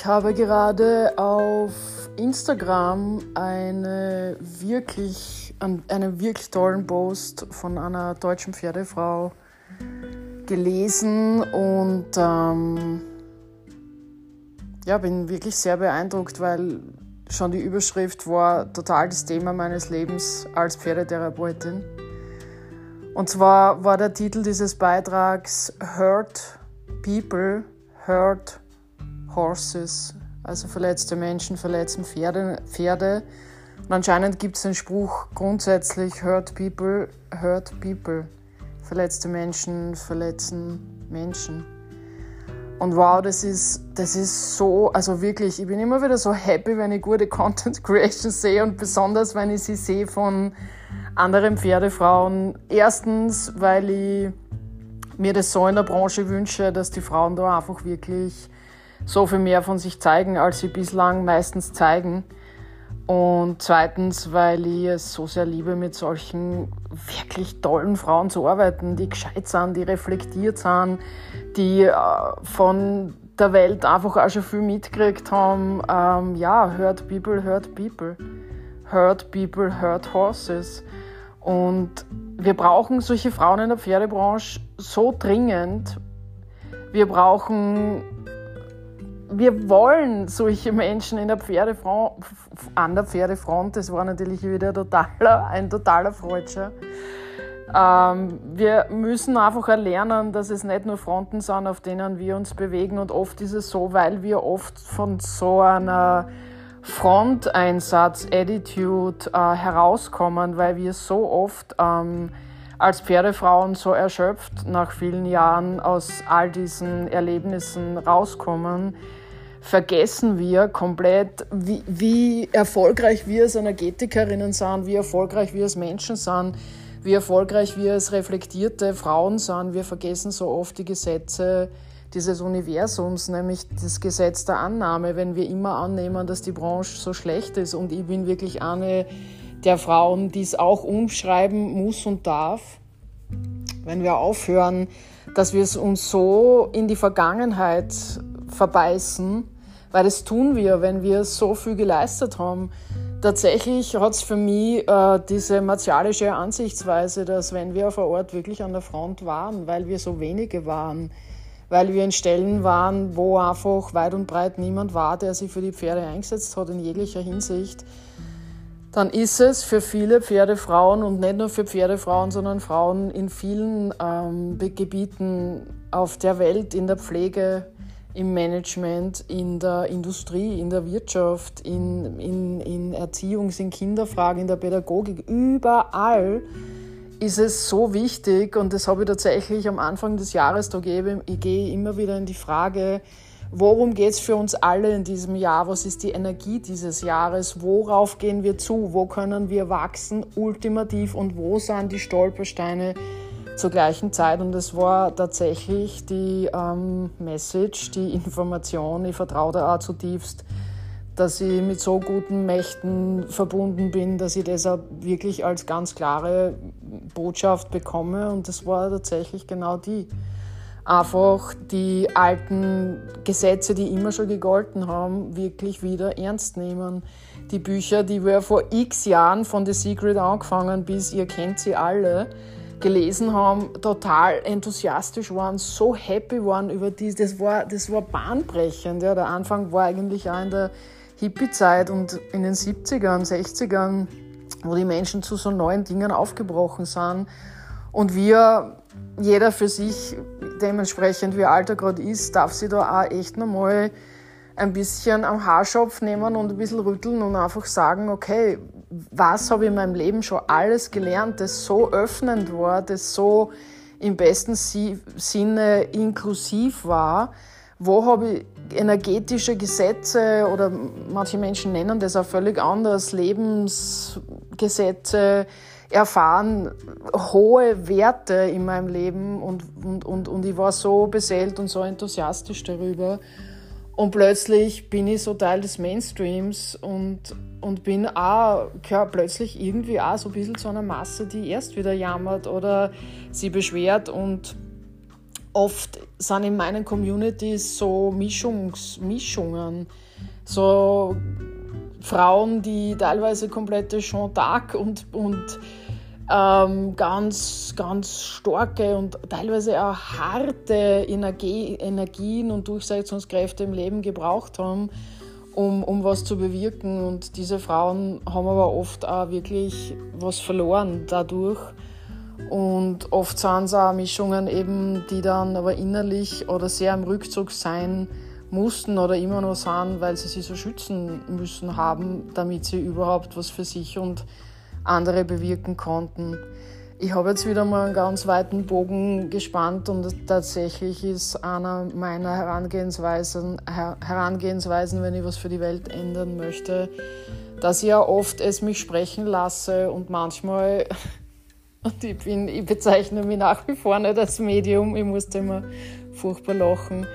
Ich habe gerade auf Instagram eine wirklich, einen wirklich tollen Post von einer deutschen Pferdefrau gelesen und ähm, ja, bin wirklich sehr beeindruckt, weil schon die Überschrift war total das Thema meines Lebens als Pferdetherapeutin. Und zwar war der Titel dieses Beitrags Hurt People, Hurt Horses, also verletzte Menschen verletzen Pferde. Pferde. Und anscheinend gibt es den Spruch grundsätzlich Hurt People, Hurt People. Verletzte Menschen verletzen Menschen. Und wow, das ist, das ist so, also wirklich, ich bin immer wieder so happy, wenn ich gute Content Creation sehe und besonders, wenn ich sie sehe von anderen Pferdefrauen. Erstens, weil ich mir das so in der Branche wünsche, dass die Frauen da einfach wirklich so viel mehr von sich zeigen, als sie bislang meistens zeigen. Und zweitens, weil ich es so sehr liebe, mit solchen wirklich tollen Frauen zu arbeiten, die gescheit sind, die reflektiert sind, die äh, von der Welt einfach auch schon viel mitgekriegt haben. Ähm, ja, hurt people, hurt people. Hurt people, hurt horses. Und wir brauchen solche Frauen in der Pferdebranche so dringend. Wir brauchen wir wollen solche Menschen in der Pferdefront, an der Pferdefront, das war natürlich wieder totaler, ein totaler Freudscher. Ähm, wir müssen einfach lernen, dass es nicht nur Fronten sind, auf denen wir uns bewegen. Und oft ist es so, weil wir oft von so einer Fronteinsatz-Attitude äh, herauskommen, weil wir so oft ähm, als Pferdefrauen so erschöpft nach vielen Jahren aus all diesen Erlebnissen rauskommen, vergessen wir komplett, wie, wie erfolgreich wir als Energetikerinnen sind, wie erfolgreich wir als Menschen sind, wie erfolgreich wir als reflektierte Frauen sind. Wir vergessen so oft die Gesetze dieses Universums, nämlich das Gesetz der Annahme, wenn wir immer annehmen, dass die Branche so schlecht ist. Und ich bin wirklich eine der Frauen, die es auch umschreiben muss und darf. Wenn wir aufhören, dass wir es uns so in die Vergangenheit verbeißen, weil das tun wir, wenn wir so viel geleistet haben. Tatsächlich hat es für mich äh, diese martialische Ansichtsweise, dass wenn wir vor Ort wirklich an der Front waren, weil wir so wenige waren, weil wir in Stellen waren, wo einfach weit und breit niemand war, der sich für die Pferde eingesetzt hat in jeglicher Hinsicht, dann ist es für viele Pferdefrauen und nicht nur für Pferdefrauen, sondern Frauen in vielen ähm, Gebieten auf der Welt, in der Pflege, im Management, in der Industrie, in der Wirtschaft, in, in, in Erziehungs-, in Kinderfragen, in der Pädagogik, überall ist es so wichtig und das habe ich tatsächlich am Anfang des Jahres, da gehe ich gehe immer wieder in die Frage, worum geht es für uns alle in diesem Jahr, was ist die Energie dieses Jahres, worauf gehen wir zu, wo können wir wachsen? Ultimativ. Und wo sind die Stolpersteine, zur gleichen Zeit und es war tatsächlich die ähm, Message, die Information, ich vertraue da auch zutiefst, dass ich mit so guten Mächten verbunden bin, dass ich das auch wirklich als ganz klare Botschaft bekomme und das war tatsächlich genau die. Einfach die alten Gesetze, die immer schon gegolten haben, wirklich wieder ernst nehmen. Die Bücher, die wir vor x Jahren von The Secret angefangen bis ihr kennt sie alle, gelesen haben, total enthusiastisch waren, so happy waren über dies. Das war, das war bahnbrechend. Ja. Der Anfang war eigentlich auch in der Hippie-Zeit und in den 70ern, 60ern, wo die Menschen zu so neuen Dingen aufgebrochen sind. Und wir, jeder für sich, dementsprechend wie alt er gerade ist, darf sich da auch echt nochmal ein bisschen am Haarschopf nehmen und ein bisschen rütteln und einfach sagen, okay, was habe ich in meinem Leben schon alles gelernt, das so öffnend war, das so im besten Sinne inklusiv war. Wo habe ich energetische Gesetze oder manche Menschen nennen das auch völlig anders, Lebensgesetze erfahren, hohe Werte in meinem Leben und, und, und, und ich war so beseelt und so enthusiastisch darüber. Und plötzlich bin ich so Teil des Mainstreams und, und bin auch, gehöre plötzlich irgendwie auch so ein bisschen zu einer Masse, die erst wieder jammert oder sie beschwert. Und oft sind in meinen Communities so Mischungs Mischungen, so Frauen, die teilweise komplette Jean d'Arc und, und ähm, ganz, ganz starke und teilweise auch harte Energie, Energien und Durchsetzungskräfte im Leben gebraucht haben, um, um was zu bewirken. Und diese Frauen haben aber oft auch wirklich was verloren dadurch. Und oft sind es auch Mischungen eben, die dann aber innerlich oder sehr im Rückzug sein mussten oder immer noch sind, weil sie sich so schützen müssen haben, damit sie überhaupt was für sich und andere bewirken konnten. Ich habe jetzt wieder mal einen ganz weiten Bogen gespannt und tatsächlich ist einer meiner Herangehensweisen, Herangehensweisen, wenn ich was für die Welt ändern möchte, dass ich ja oft es mich sprechen lasse und manchmal, und ich, bin, ich bezeichne mich nach wie vor nicht als Medium, ich musste immer furchtbar lachen,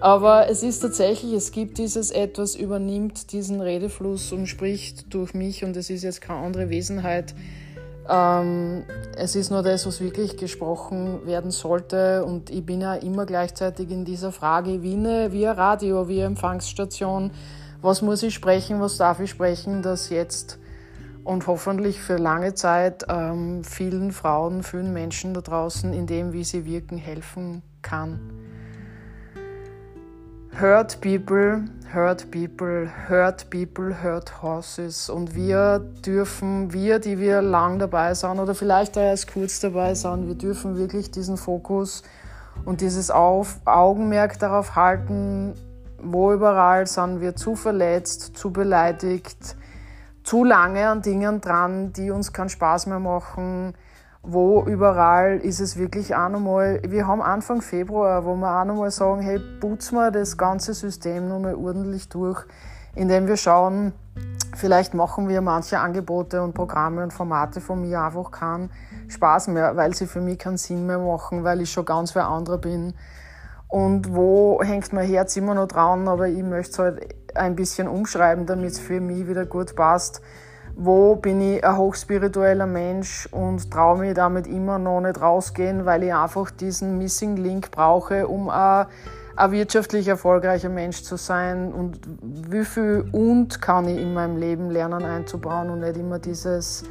aber es ist tatsächlich, es gibt dieses etwas, übernimmt diesen Redefluss und spricht durch mich und es ist jetzt keine andere Wesenheit. Ähm, es ist nur das, was wirklich gesprochen werden sollte und ich bin ja immer gleichzeitig in dieser Frage wie, eine, wie ein Radio, wie eine Empfangsstation. Was muss ich sprechen, was darf ich sprechen, dass jetzt und hoffentlich für lange Zeit ähm, vielen Frauen, vielen Menschen da draußen in dem, wie sie wirken, helfen kann. Hurt People, Hurt People, Hurt People, Hurt Horses. Und wir dürfen, wir, die wir lang dabei sind oder vielleicht erst kurz dabei sind, wir dürfen wirklich diesen Fokus und dieses Auf Augenmerk darauf halten, wo überall sind wir zu verletzt, zu beleidigt, zu lange an Dingen dran, die uns keinen Spaß mehr machen, wo überall ist es wirklich auch nochmal, wir haben Anfang Februar, wo wir auch nochmal sagen, hey, putzen wir das ganze System nochmal ordentlich durch, indem wir schauen, vielleicht machen wir manche Angebote und Programme und Formate von mir einfach keinen Spaß mehr, weil sie für mich keinen Sinn mehr machen, weil ich schon ganz wer anderer bin. Und wo hängt mein Herz immer noch dran, aber ich möchte es halt ein bisschen umschreiben, damit es für mich wieder gut passt wo bin ich ein hochspiritueller Mensch und traue mich damit immer noch nicht rausgehen, weil ich einfach diesen Missing Link brauche, um ein, ein wirtschaftlich erfolgreicher Mensch zu sein und wie viel und kann ich in meinem Leben lernen einzubauen und nicht immer dieses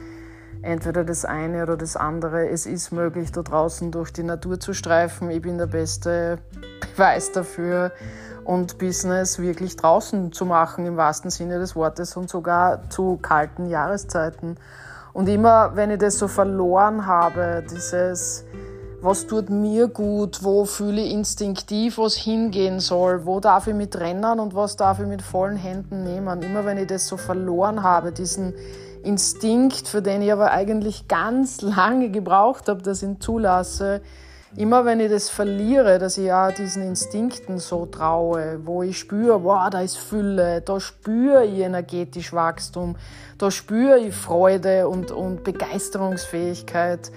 entweder das eine oder das andere. Es ist möglich, da draußen durch die Natur zu streifen. Ich bin der beste Beweis dafür und Business wirklich draußen zu machen im wahrsten Sinne des Wortes und sogar zu kalten Jahreszeiten. Und immer, wenn ich das so verloren habe, dieses, was tut mir gut, wo fühle ich instinktiv, was hingehen soll, wo darf ich mit rennen und was darf ich mit vollen Händen nehmen. Immer wenn ich das so verloren habe, diesen Instinkt, für den ich aber eigentlich ganz lange gebraucht habe, dass ich ihn zulasse, immer wenn ich das verliere, dass ich ja diesen Instinkten so traue, wo ich spüre, wow, da ist Fülle, da spüre ich energetisch Wachstum, da spüre ich Freude und, und Begeisterungsfähigkeit,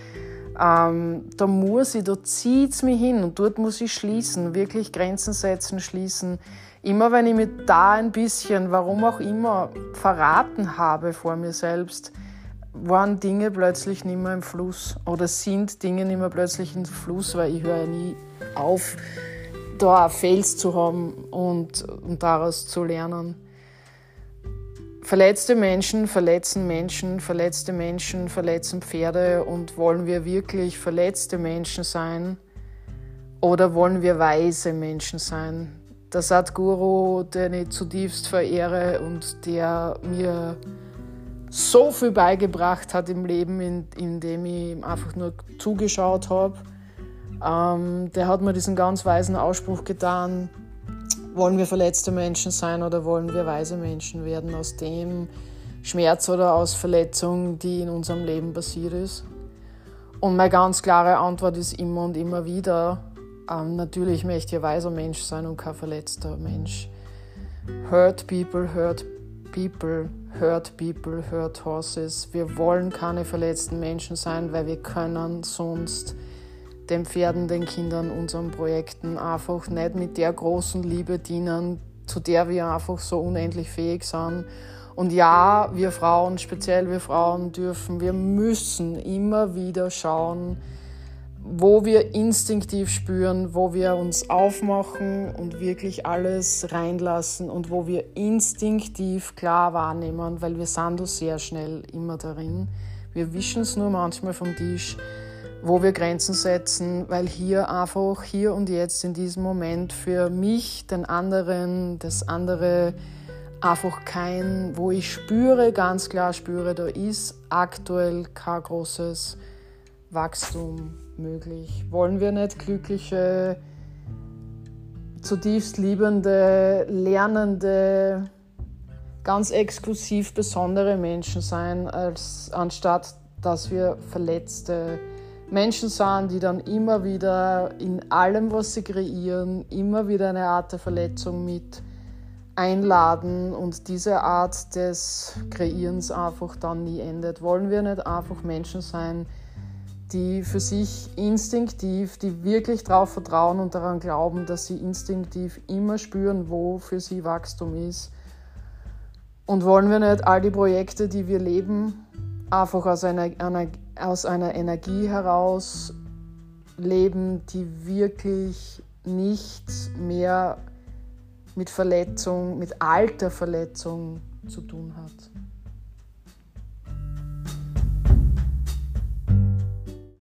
ähm, da muss ich, da zieht es mich hin und dort muss ich schließen, wirklich Grenzen setzen, schließen. Immer wenn ich mir da ein bisschen, warum auch immer, verraten habe vor mir selbst, waren Dinge plötzlich nicht mehr im Fluss oder sind Dinge nicht mehr plötzlich im Fluss, weil ich höre nie auf, da Fails zu haben und, und daraus zu lernen. Verletzte Menschen verletzen Menschen, verletzte Menschen verletzen Pferde und wollen wir wirklich verletzte Menschen sein oder wollen wir weise Menschen sein? Der Sadhguru, den ich zutiefst verehre und der mir so viel beigebracht hat im Leben, in, in ich ihm einfach nur zugeschaut habe. Ähm, der hat mir diesen ganz weisen Ausspruch getan, wollen wir verletzte Menschen sein oder wollen wir weise Menschen werden aus dem Schmerz oder aus Verletzung, die in unserem Leben passiert ist. Und meine ganz klare Antwort ist immer und immer wieder, ähm, natürlich möchte ich ein weiser Mensch sein und kein verletzter Mensch. Hurt people, hurt people, hurt people, hurt horses. Wir wollen keine verletzten Menschen sein, weil wir können sonst den Pferden, den Kindern, unseren Projekten einfach nicht mit der großen Liebe dienen, zu der wir einfach so unendlich fähig sind. Und ja, wir Frauen, speziell wir Frauen, dürfen, wir müssen immer wieder schauen, wo wir instinktiv spüren, wo wir uns aufmachen und wirklich alles reinlassen und wo wir instinktiv klar wahrnehmen, weil wir sind sehr schnell immer darin. Wir wischen es nur manchmal vom Tisch, wo wir Grenzen setzen, weil hier einfach, hier und jetzt in diesem Moment für mich, den anderen, das andere einfach kein, wo ich spüre, ganz klar spüre, da ist aktuell kein großes Wachstum möglich? Wollen wir nicht glückliche, zutiefst liebende, lernende, ganz exklusiv besondere Menschen sein, als, anstatt dass wir verletzte Menschen sind, die dann immer wieder in allem, was sie kreieren, immer wieder eine Art der Verletzung mit einladen und diese Art des Kreierens einfach dann nie endet. Wollen wir nicht einfach Menschen sein, die für sich instinktiv, die wirklich darauf vertrauen und daran glauben, dass sie instinktiv immer spüren, wo für sie Wachstum ist. Und wollen wir nicht all die Projekte, die wir leben, einfach aus einer, einer, aus einer Energie heraus leben, die wirklich nichts mehr mit Verletzung, mit alter Verletzung zu tun hat.